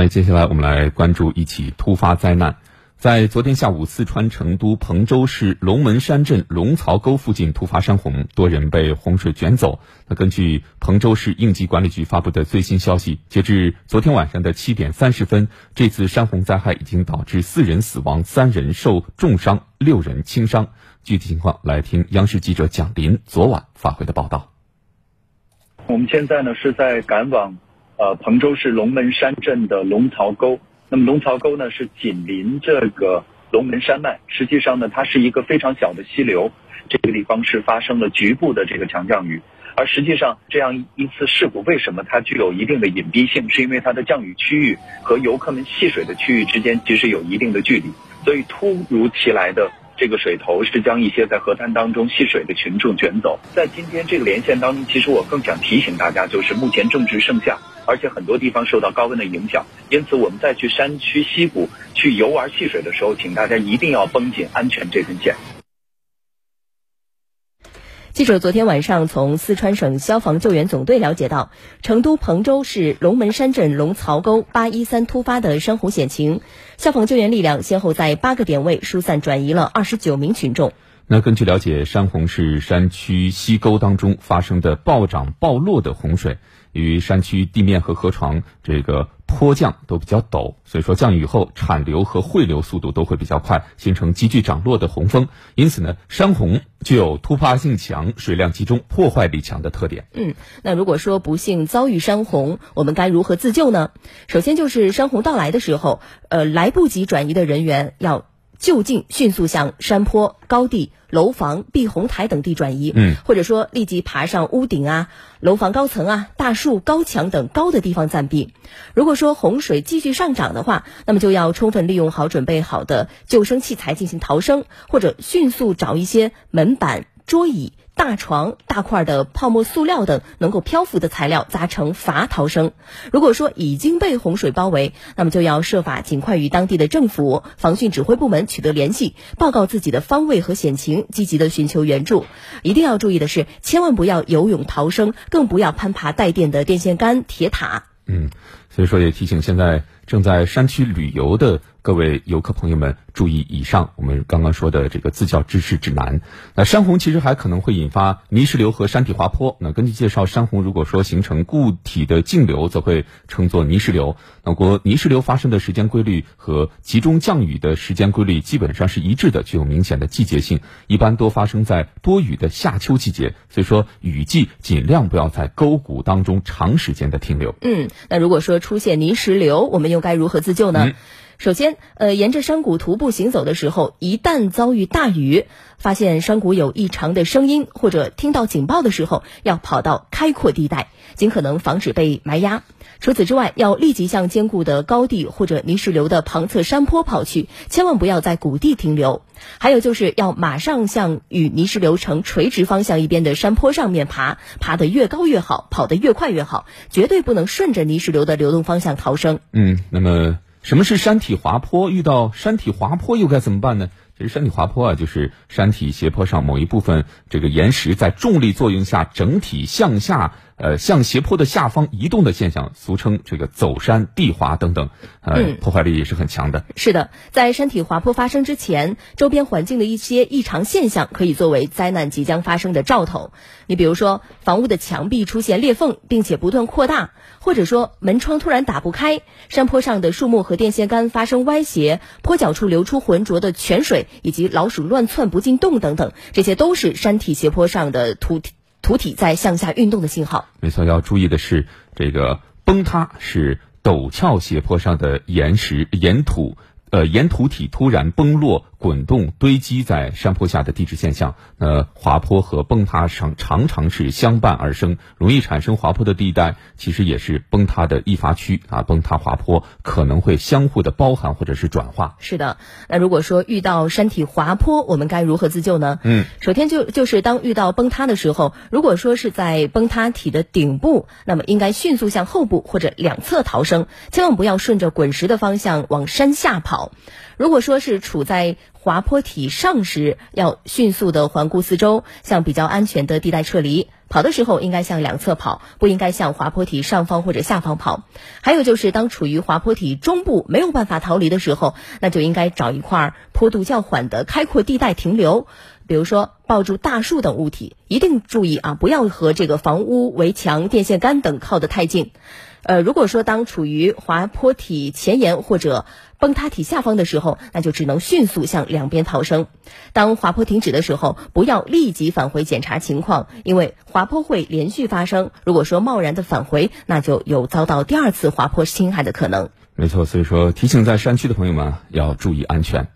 么接下来我们来关注一起突发灾难。在昨天下午，四川成都彭州市龙门山镇龙槽沟附近突发山洪，多人被洪水卷走。那根据彭州市应急管理局发布的最新消息，截至昨天晚上的七点三十分，这次山洪灾害已经导致四人死亡，三人受重伤，六人轻伤。具体情况，来听央视记者蒋林昨晚发回的报道。我们现在呢是在赶往呃彭州市龙门山镇的龙槽沟。那么龙槽沟呢是紧邻这个龙门山脉，实际上呢它是一个非常小的溪流，这个地方是发生了局部的这个强降雨，而实际上这样一次事故为什么它具有一定的隐蔽性？是因为它的降雨区域和游客们戏水的区域之间其实有一定的距离，所以突如其来的这个水头是将一些在河滩当中戏水的群众卷走。在今天这个连线当中，其实我更想提醒大家，就是目前正值盛夏。而且很多地方受到高温的影响，因此我们在去山区溪谷去游玩戏水的时候，请大家一定要绷紧安全这根线。记者昨天晚上从四川省消防救援总队了解到，成都彭州市龙门山镇龙槽沟八一三突发的山洪险情，消防救援力量先后在八个点位疏散转移了二十九名群众。那根据了解，山洪是山区溪沟当中发生的暴涨暴落的洪水。由于山区地面和河床这个坡降都比较陡，所以说降雨后产流和汇流速度都会比较快，形成急剧涨落的洪峰。因此呢，山洪具有突发性强、水量集中、破坏力强的特点。嗯，那如果说不幸遭遇山洪，我们该如何自救呢？首先就是山洪到来的时候，呃，来不及转移的人员要。就近迅速向山坡、高地、楼房、避洪台等地转移，嗯，或者说立即爬上屋顶啊、楼房高层啊、大树、高墙等高的地方暂避。如果说洪水继续上涨的话，那么就要充分利用好准备好的救生器材进行逃生，或者迅速找一些门板、桌椅。大床、大块的泡沫塑料等能够漂浮的材料砸成筏逃生。如果说已经被洪水包围，那么就要设法尽快与当地的政府、防汛指挥部门取得联系，报告自己的方位和险情，积极的寻求援助。一定要注意的是，千万不要游泳逃生，更不要攀爬带电的电线杆、铁塔。嗯，所以说也提醒现在正在山区旅游的。各位游客朋友们，注意以上我们刚刚说的这个自教知识指南。那山洪其实还可能会引发泥石流和山体滑坡。那根据介绍，山洪如果说形成固体的径流，则会称作泥石流。那国泥石流发生的时间规律和集中降雨的时间规律基本上是一致的，具有明显的季节性，一般多发生在多雨的夏秋季节。所以说，雨季尽量不要在沟谷当中长时间的停留。嗯，那如果说出现泥石流，我们又该如何自救呢？首先，呃，沿着山谷徒步行走的时候，一旦遭遇大雨，发现山谷有异常的声音或者听到警报的时候，要跑到开阔地带，尽可能防止被埋压。除此之外，要立即向坚固的高地或者泥石流的旁侧山坡跑去，千万不要在谷地停留。还有就是要马上向与泥石流呈垂直方向一边的山坡上面爬，爬得越高越好，跑得越快越好，绝对不能顺着泥石流的流动方向逃生。嗯，那么。什么是山体滑坡？遇到山体滑坡又该怎么办呢？其实山体滑坡啊，就是山体斜坡上某一部分这个岩石在重力作用下整体向下。呃，向斜坡的下方移动的现象，俗称这个走山、地滑等等，呃，破坏力也是很强的。是的，在山体滑坡发生之前，周边环境的一些异常现象可以作为灾难即将发生的兆头。你比如说，房屋的墙壁出现裂缝，并且不断扩大，或者说门窗突然打不开，山坡上的树木和电线杆发生歪斜，坡脚处流出浑浊的泉水，以及老鼠乱窜不进洞等等，这些都是山体斜坡上的土体。土体在向下运动的信号。没错，要注意的是，这个崩塌是陡峭斜坡上的岩石、岩土。呃，岩土体突然崩落、滚动、堆积在山坡下的地质现象，呃，滑坡和崩塌常常常是相伴而生，容易产生滑坡的地带，其实也是崩塌的易发区啊。崩塌、滑坡可能会相互的包含或者是转化。是的，那如果说遇到山体滑坡，我们该如何自救呢？嗯，首先就就是当遇到崩塌的时候，如果说是在崩塌体的顶部，那么应该迅速向后部或者两侧逃生，千万不要顺着滚石的方向往山下跑。如果说是处在滑坡体上时，要迅速的环顾四周，向比较安全的地带撤离。跑的时候应该向两侧跑，不应该向滑坡体上方或者下方跑。还有就是，当处于滑坡体中部没有办法逃离的时候，那就应该找一块坡度较缓的开阔地带停留。比如说，抱住大树等物体，一定注意啊，不要和这个房屋、围墙、电线杆等靠得太近。呃，如果说当处于滑坡体前沿或者崩塌体下方的时候，那就只能迅速向两边逃生。当滑坡停止的时候，不要立即返回检查情况，因为滑坡会连续发生。如果说贸然的返回，那就有遭到第二次滑坡侵害的可能。没错，所以说提醒在山区的朋友们要注意安全。